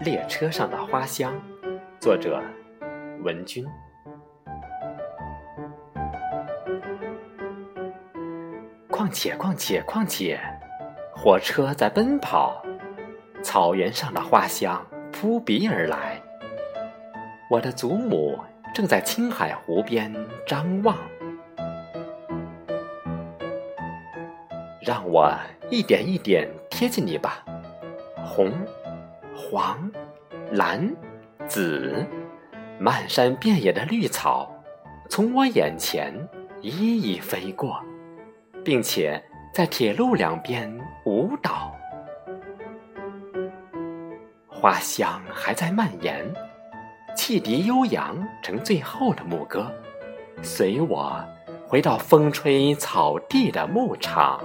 列车上的花香，作者文君。况且，况且，况且，火车在奔跑，草原上的花香扑鼻而来。我的祖母正在青海湖边张望，让我一点一点贴近你吧，红。黄、蓝、紫，漫山遍野的绿草从我眼前一一飞过，并且在铁路两边舞蹈。花香还在蔓延，汽笛悠扬成最后的牧歌，随我回到风吹草地的牧场。